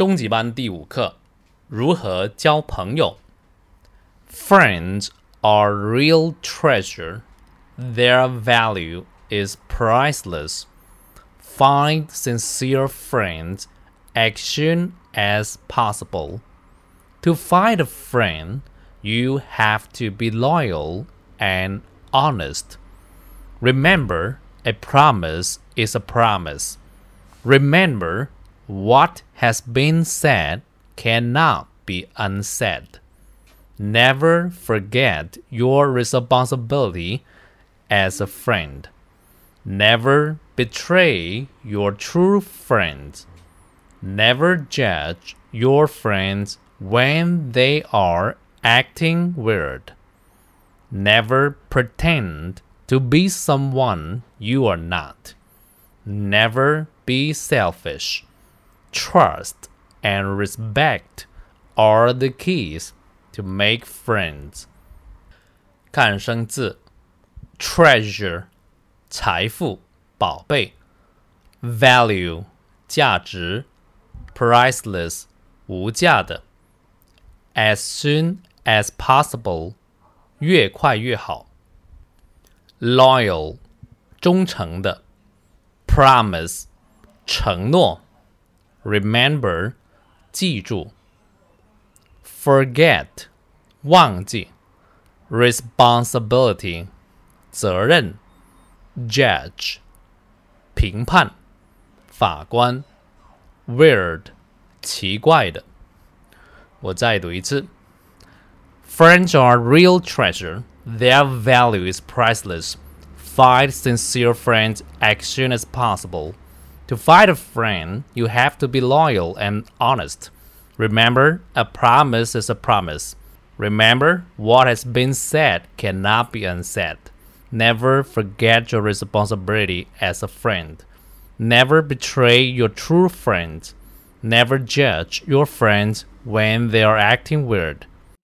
中级班第五课：如何交朋友。Friends are real treasure. Their value is priceless. Find sincere friends as soon as possible. To find a friend, you have to be loyal and honest. Remember, a promise is a promise. Remember, what has been said cannot be unsaid. Never forget your responsibility as a friend. Never betray your true friends. Never judge your friends when they are acting weird. Never pretend to be someone you are not. Never be selfish Trust and respect are the keys to make friends. 看生字，treasure 财富、宝贝；value 价值；priceless 无价的；as soon as possible 越快越好；loyal 忠诚的；promise 承诺。 remember 记住，forget 忘记，responsibility 责任，judge 评判，法官，weird 奇怪的。我再读一次：Friends are real treasure. Their value is priceless. Find sincere friends as soon as possible. To fight a friend, you have to be loyal and honest. Remember, a promise is a promise. Remember, what has been said cannot be unsaid. Never forget your responsibility as a friend. Never betray your true friends. Never judge your friends when they are acting weird.